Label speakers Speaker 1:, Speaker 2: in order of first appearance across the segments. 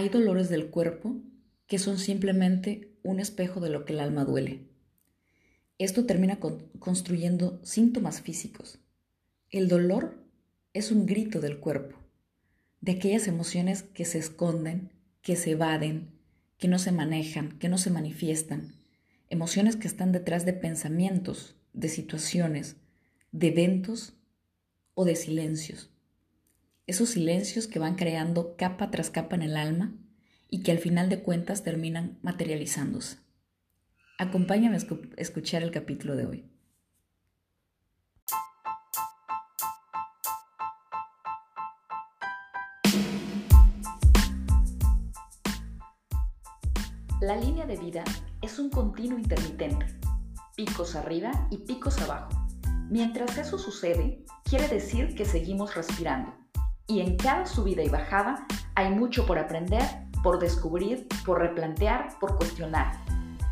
Speaker 1: hay dolores del cuerpo que son simplemente un espejo de lo que el alma duele. Esto termina construyendo síntomas físicos. El dolor es un grito del cuerpo, de aquellas emociones que se esconden, que se evaden, que no se manejan, que no se manifiestan, emociones que están detrás de pensamientos, de situaciones, de eventos o de silencios. Esos silencios que van creando capa tras capa en el alma y que al final de cuentas terminan materializándose. Acompáñame a escuchar el capítulo de hoy. La línea de vida es un continuo intermitente, picos arriba y picos abajo. Mientras eso sucede, quiere decir que seguimos respirando. Y en cada subida y bajada hay mucho por aprender, por descubrir, por replantear, por cuestionar.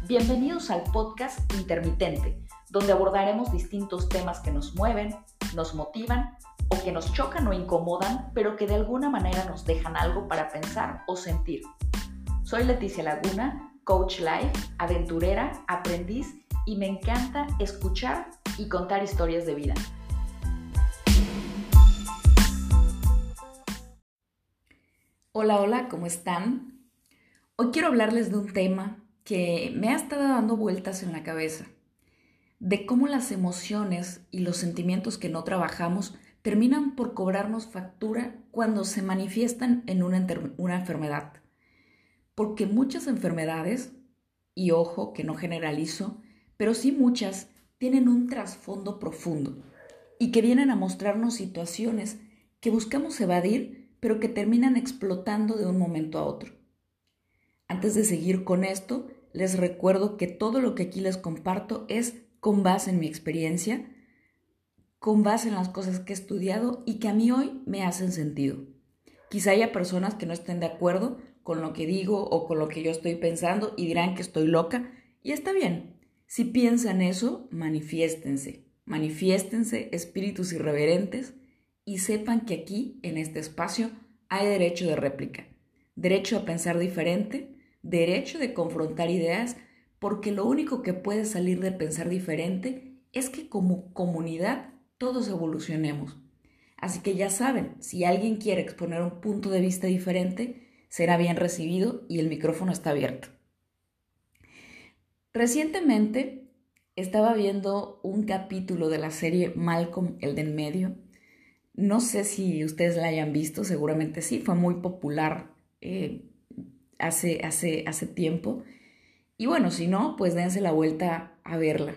Speaker 1: Bienvenidos al podcast Intermitente, donde abordaremos distintos temas que nos mueven, nos motivan o que nos chocan o incomodan, pero que de alguna manera nos dejan algo para pensar o sentir. Soy Leticia Laguna, coach life, aventurera, aprendiz y me encanta escuchar y contar historias de vida. Hola, hola, ¿cómo están? Hoy quiero hablarles de un tema que me ha estado dando vueltas en la cabeza, de cómo las emociones y los sentimientos que no trabajamos terminan por cobrarnos factura cuando se manifiestan en una, una enfermedad porque muchas enfermedades, y ojo que no generalizo, pero sí muchas, tienen un trasfondo profundo y que vienen a mostrarnos situaciones que buscamos evadir, pero que terminan explotando de un momento a otro. Antes de seguir con esto, les recuerdo que todo lo que aquí les comparto es con base en mi experiencia, con base en las cosas que he estudiado y que a mí hoy me hacen sentido. Quizá haya personas que no estén de acuerdo, con lo que digo o con lo que yo estoy pensando y dirán que estoy loca. Y está bien. Si piensan eso, manifiéstense. Manifiéstense espíritus irreverentes y sepan que aquí, en este espacio, hay derecho de réplica, derecho a pensar diferente, derecho de confrontar ideas, porque lo único que puede salir de pensar diferente es que como comunidad todos evolucionemos. Así que ya saben, si alguien quiere exponer un punto de vista diferente, será bien recibido y el micrófono está abierto. Recientemente estaba viendo un capítulo de la serie Malcolm, el del medio. No sé si ustedes la hayan visto, seguramente sí, fue muy popular eh, hace, hace, hace tiempo. Y bueno, si no, pues dense la vuelta a verla.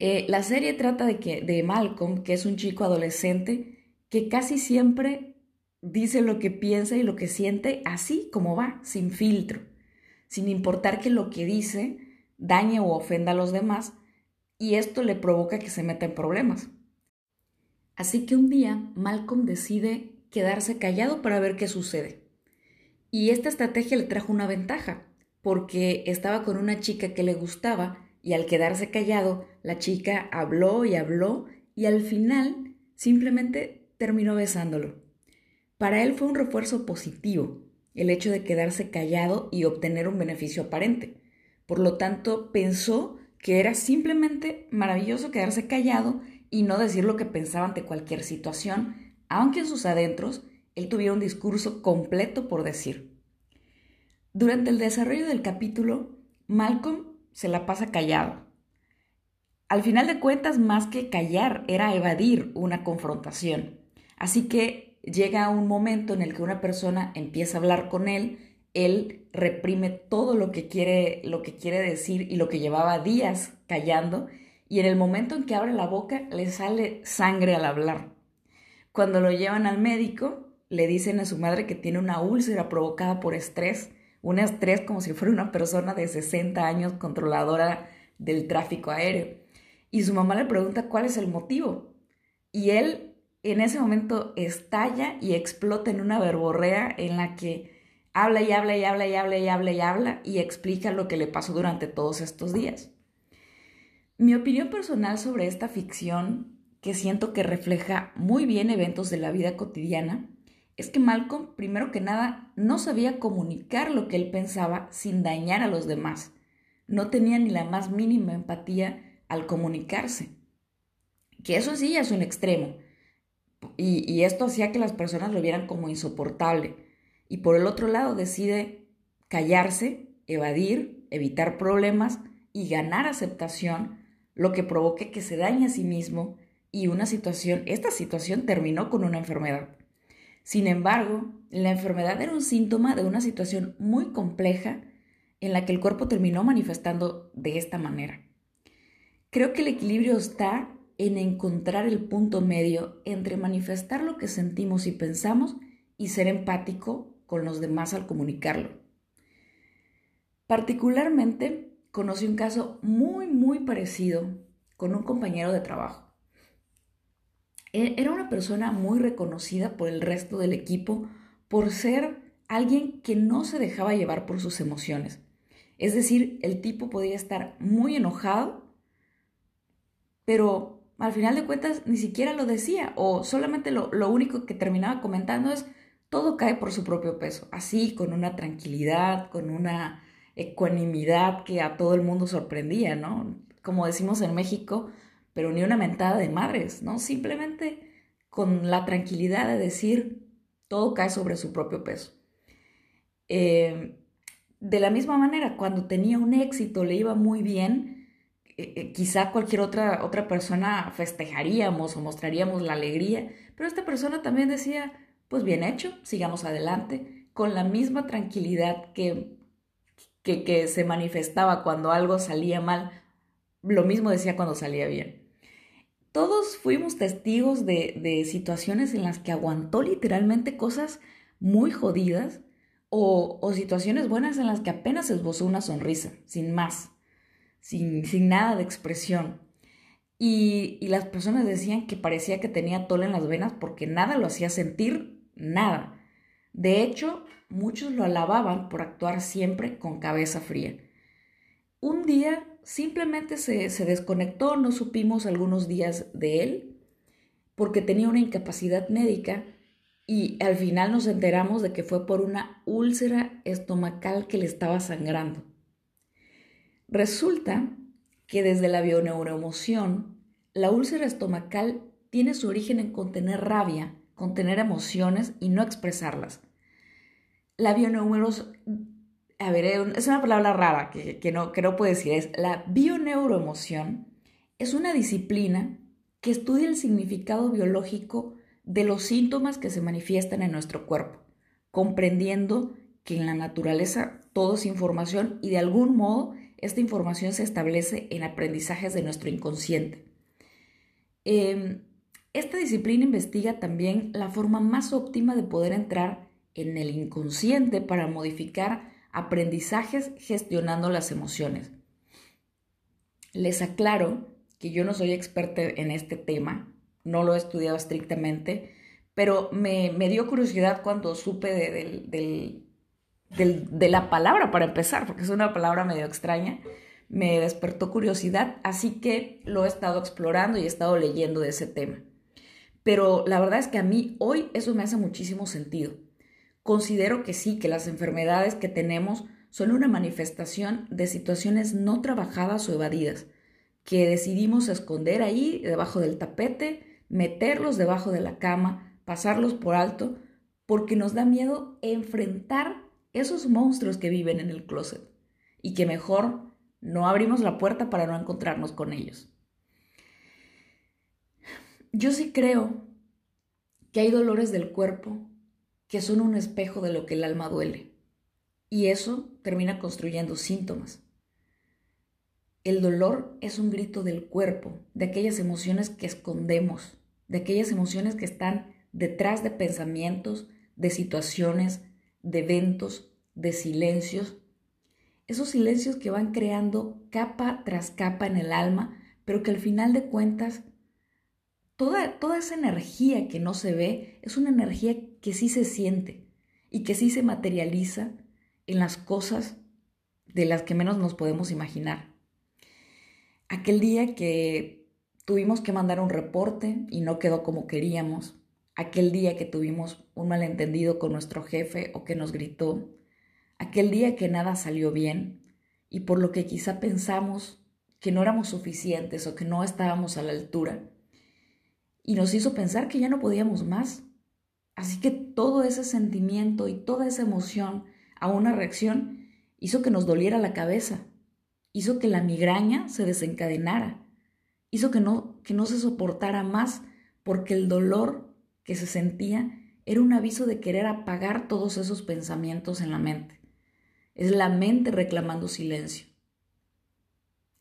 Speaker 1: Eh, la serie trata de, que, de Malcolm, que es un chico adolescente que casi siempre dice lo que piensa y lo que siente así como va, sin filtro, sin importar que lo que dice dañe o ofenda a los demás y esto le provoca que se meta en problemas. Así que un día Malcolm decide quedarse callado para ver qué sucede. Y esta estrategia le trajo una ventaja, porque estaba con una chica que le gustaba y al quedarse callado, la chica habló y habló y al final simplemente terminó besándolo. Para él fue un refuerzo positivo el hecho de quedarse callado y obtener un beneficio aparente. Por lo tanto, pensó que era simplemente maravilloso quedarse callado y no decir lo que pensaba ante cualquier situación, aunque en sus adentros él tuviera un discurso completo por decir. Durante el desarrollo del capítulo, Malcolm se la pasa callado. Al final de cuentas, más que callar, era evadir una confrontación. Así que llega un momento en el que una persona empieza a hablar con él, él reprime todo lo que quiere, lo que quiere decir y lo que llevaba días callando, y en el momento en que abre la boca le sale sangre al hablar. Cuando lo llevan al médico, le dicen a su madre que tiene una úlcera provocada por estrés, un estrés como si fuera una persona de 60 años controladora del tráfico aéreo. Y su mamá le pregunta cuál es el motivo. Y él en ese momento estalla y explota en una verborrea en la que habla y habla y habla y habla y habla y habla y explica lo que le pasó durante todos estos días. Mi opinión personal sobre esta ficción, que siento que refleja muy bien eventos de la vida cotidiana, es que Malcolm, primero que nada, no sabía comunicar lo que él pensaba sin dañar a los demás. No tenía ni la más mínima empatía al comunicarse. Que eso sí es un extremo. Y, y esto hacía que las personas lo vieran como insoportable. Y por el otro lado decide callarse, evadir, evitar problemas y ganar aceptación, lo que provoque que se dañe a sí mismo y una situación, esta situación terminó con una enfermedad. Sin embargo, la enfermedad era un síntoma de una situación muy compleja en la que el cuerpo terminó manifestando de esta manera. Creo que el equilibrio está en encontrar el punto medio entre manifestar lo que sentimos y pensamos y ser empático con los demás al comunicarlo. Particularmente, conocí un caso muy, muy parecido con un compañero de trabajo. E, era una persona muy reconocida por el resto del equipo por ser alguien que no se dejaba llevar por sus emociones. Es decir, el tipo podía estar muy enojado, pero al final de cuentas ni siquiera lo decía o solamente lo, lo único que terminaba comentando es todo cae por su propio peso, así con una tranquilidad, con una ecuanimidad que a todo el mundo sorprendía, ¿no? Como decimos en México, pero ni una mentada de madres, ¿no? Simplemente con la tranquilidad de decir todo cae sobre su propio peso. Eh, de la misma manera, cuando tenía un éxito, le iba muy bien, eh, eh, quizá cualquier otra, otra persona festejaríamos o mostraríamos la alegría, pero esta persona también decía, pues bien hecho, sigamos adelante, con la misma tranquilidad que, que, que se manifestaba cuando algo salía mal, lo mismo decía cuando salía bien todos fuimos testigos de, situaciones en las que aguantó literalmente cosas muy jodidas o, situaciones buenas en las que apenas esbozó una sonrisa, sin más, sin, sin nada de expresión. Y, y, las personas decían que parecía que tenía tole en las venas porque nada lo hacía sentir, nada. De hecho, muchos lo alababan por actuar siempre con cabeza fría. Un día simplemente se, desconectó, no supimos algunos días de él, porque tenía una incapacidad médica y al final nos enteramos de que fue por una úlcera estomacal que le estaba sangrando. Resulta que desde la bioneuroemoción, la úlcera estomacal tiene su origen en contener rabia, contener emociones y no expresarlas. La bioneuroemoción a ver, es una palabra rara que, no, que no puedo decir, es la bioneuroemoción. Es una disciplina que estudia el significado biológico de los síntomas que se manifiestan en nuestro cuerpo, comprendiendo que en la naturaleza todo es información y de algún modo esta información se establece en aprendizajes de nuestro inconsciente. Em, esta disciplina investiga también la forma más óptima de poder entrar en el inconsciente para modificar aprendizajes gestionando las emociones. Les aclaro que yo no soy experta en este tema, no lo he estudiado estrictamente, pero me, dio curiosidad cuando supe de, de la palabra para empezar, porque es una palabra medio extraña, me despertó curiosidad, así que lo he estado explorando y he estado leyendo de ese tema. Pero la verdad es que a mí hoy eso me hace muchísimo sentido. Considero que sí, que las enfermedades que tenemos son una manifestación de situaciones no trabajadas o evadidas, que decidimos esconder ahí debajo del tapete, meterlos debajo de la cama, pasarlos por alto, porque nos da miedo enfrentar esos monstruos que viven en el closet y que mejor no abrimos la puerta para no encontrarnos con ellos. Yo sí creo que hay dolores del cuerpo que son un espejo de lo que el alma duele. Y eso termina construyendo síntomas. El dolor es un grito del cuerpo, de aquellas emociones que escondemos, de aquellas emociones que están detrás de pensamientos, de situaciones, de eventos, de silencios. Esos silencios que van creando capa tras capa en el alma, pero que al final de cuentas Toda, esa energía que no se ve es una energía que sí se siente y que sí se materializa en las cosas de las que menos nos podemos imaginar. Aquel día que tuvimos que mandar un reporte y no quedó como queríamos, aquel día que tuvimos un malentendido con nuestro jefe o que nos gritó, aquel día que nada salió bien y por lo que quizá pensamos que no éramos suficientes o que no estábamos a la altura y nos hizo pensar que ya no podíamos más. Así que todo ese sentimiento y toda esa emoción a una reacción hizo que nos doliera la cabeza, hizo que la migraña se desencadenara, hizo que no, que no se soportara más porque el dolor que se sentía era un aviso de querer apagar todos esos pensamientos en la mente. Es la mente reclamando silencio.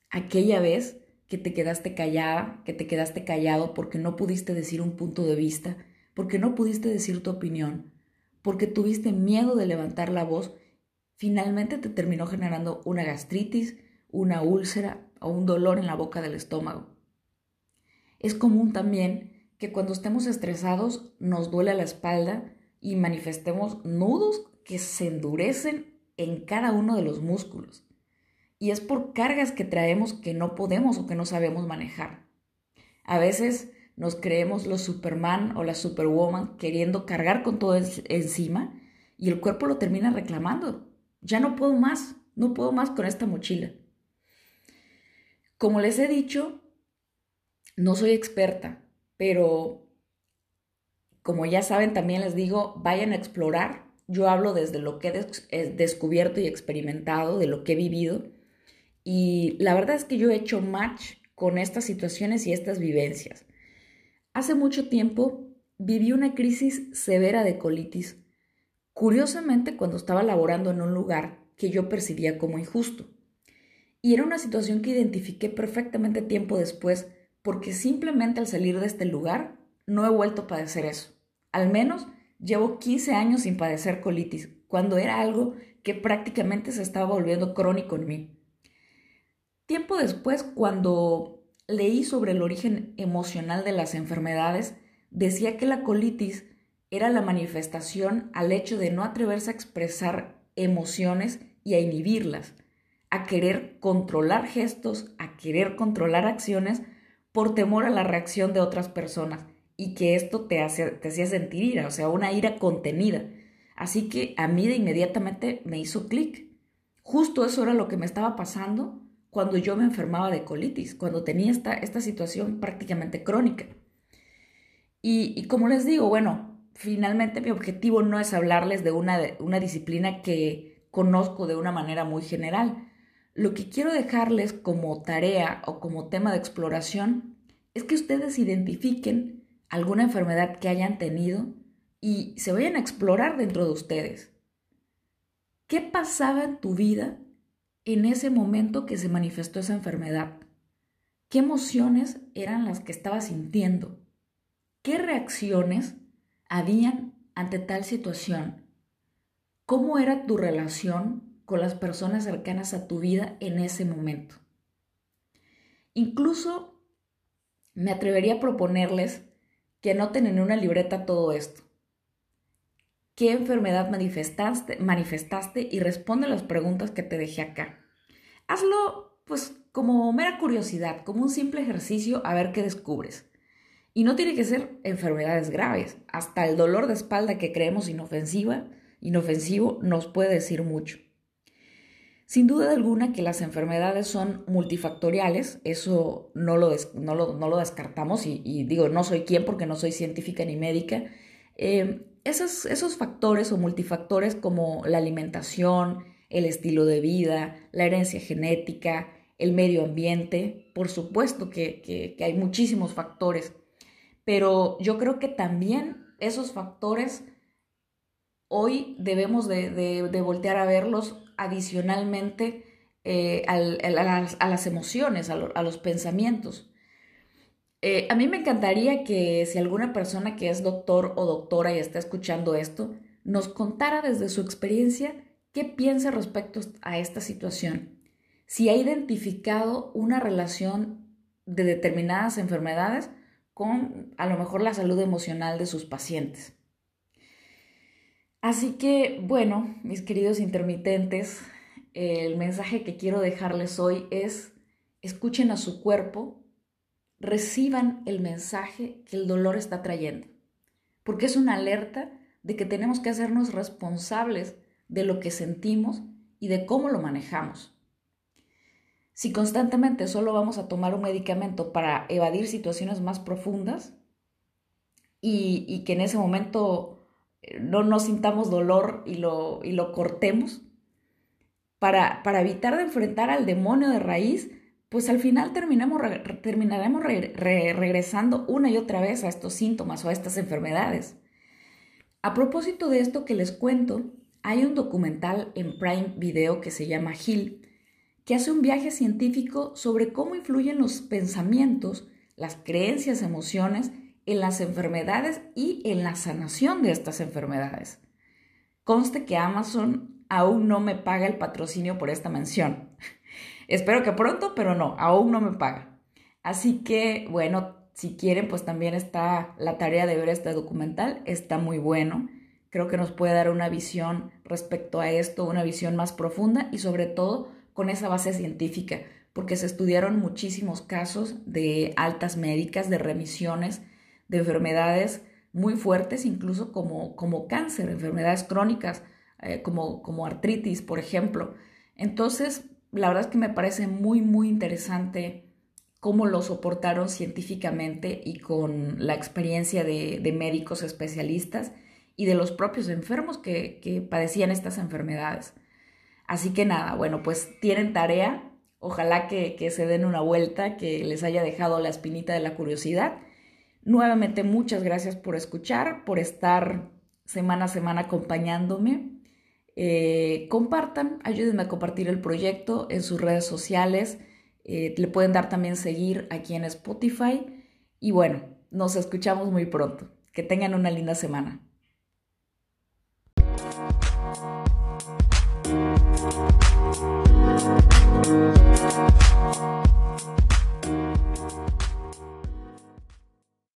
Speaker 1: Aquella vez que te quedaste callada, que te quedaste callado porque no pudiste decir un punto de vista, porque no pudiste decir tu opinión, porque tuviste miedo de levantar la voz, finalmente te terminó generando una gastritis, una úlcera o un dolor en la boca del estómago. Es común también que cuando estemos estresados nos duele la espalda y manifestemos nudos que se endurecen en cada uno de los músculos. Y es por cargas que traemos que no podemos o que no sabemos manejar. A veces nos creemos los Superman o la Superwoman queriendo cargar con todo encima y el cuerpo lo termina reclamando. Ya no puedo más, no puedo más con esta mochila. Como les he dicho, no soy experta, pero como ya saben, también les digo, vayan a explorar. Yo hablo desde lo que he descubierto y experimentado, de lo que he vivido. Y la verdad es que yo he hecho match con estas situaciones y estas vivencias. Hace mucho tiempo viví una crisis severa de colitis, curiosamente cuando estaba laborando en un lugar que yo percibía como injusto. Y era una situación que identifiqué perfectamente tiempo después porque simplemente al salir de este lugar no he vuelto a padecer eso. Al menos llevo 15 años sin padecer colitis, cuando era algo que prácticamente se estaba volviendo crónico en mí. Tiempo después, cuando leí sobre el origen emocional de las enfermedades, decía que la colitis era la manifestación al hecho de no atreverse a expresar emociones y a inhibirlas, a querer controlar gestos, a querer controlar acciones por temor a la reacción de otras personas y que esto te, hacía sentir ira, o sea, una ira contenida. Así que a mí de inmediatamente me hizo clic. Justo eso era lo que me estaba pasando cuando yo me enfermaba de colitis, cuando tenía esta, esta situación prácticamente crónica. Y, como les digo, bueno, finalmente mi objetivo no es hablarles de una, de una disciplina que conozco de una manera muy general. Lo que quiero dejarles como tarea o como tema de exploración es que ustedes identifiquen alguna enfermedad que hayan tenido y se vayan a explorar dentro de ustedes. ¿Qué pasaba en tu vida en ese momento que se manifestó esa enfermedad? ¿Qué emociones eran las que estaba sintiendo? ¿Qué reacciones habían ante tal situación? ¿Cómo era tu relación con las personas cercanas a tu vida en ese momento? Incluso me atrevería a proponerles que anoten en una libreta todo esto. ¿Qué enfermedad manifestaste, manifestaste y responde las preguntas que te dejé acá? Hazlo pues como mera curiosidad, como un simple ejercicio a ver qué descubres. Y no tiene que ser enfermedades graves, hasta el dolor de espalda que creemos inofensiva, inofensivo nos puede decir mucho. Sin duda alguna que las enfermedades son multifactoriales, eso no lo, no lo, descartamos y, digo, no soy quien porque no soy científica ni médica. Eh, esos, esos factores o multifactores como la alimentación, el estilo de vida, la herencia genética, el medio ambiente, por supuesto que, hay muchísimos factores, pero yo creo que también esos factores hoy debemos de, voltear a verlos adicionalmente eh, a, las, emociones, a, los pensamientos. Eh, a mí me encantaría que si alguna persona que es doctor o doctora y está escuchando esto, nos contara desde su experiencia qué piensa respecto a esta situación. Si ha identificado una relación de determinadas enfermedades con a lo mejor la salud emocional de sus pacientes. Así que, bueno, mis queridos intermitentes, el mensaje que quiero dejarles hoy es, escuchen a su cuerpo reciban el mensaje que el dolor está trayendo. porque es una alerta de que tenemos que hacernos responsables de lo que sentimos y de cómo lo manejamos. Si constantemente solo vamos a tomar un medicamento para evadir situaciones más profundas y, que en ese momento eh, no nos sintamos dolor y lo, y lo cortemos, para, para, evitar de enfrentar al demonio de raíz, pues al final terminamos, terminaremos regresando una y otra vez a estos síntomas o a estas enfermedades. A propósito de esto que les cuento, hay un documental en Prime Video que se llama Hill, que hace un viaje científico sobre cómo influyen los pensamientos, las creencias, emociones en las enfermedades y en la sanación de estas enfermedades. Conste que Amazon aún no me paga el patrocinio por esta mención. Espero que pronto, pero no, aún no me paga. Así que, bueno, si quieren, pues también está la tarea de ver este documental, está muy bueno. Creo que nos puede dar una visión respecto a esto, una visión más profunda y sobre todo con esa base científica, porque se estudiaron muchísimos casos de altas médicas, de remisiones, de enfermedades muy fuertes, incluso como, como cáncer, enfermedades crónicas, eh, como, como artritis, por ejemplo. Entonces, la verdad es que me parece muy, muy interesante cómo lo soportaron científicamente y con la experiencia de, médicos especialistas y de los propios enfermos que, padecían estas enfermedades. Así que nada, bueno, pues tienen tarea. Ojalá que, que, se den una vuelta, que les haya dejado la espinita de la curiosidad. Nuevamente, muchas gracias por escuchar, por estar semana a semana acompañándome. Eh, compartan, ayúdenme a compartir el proyecto en sus redes sociales. Eh, le pueden dar también seguir aquí en Spotify. Y bueno, nos escuchamos muy pronto. Que tengan una linda semana.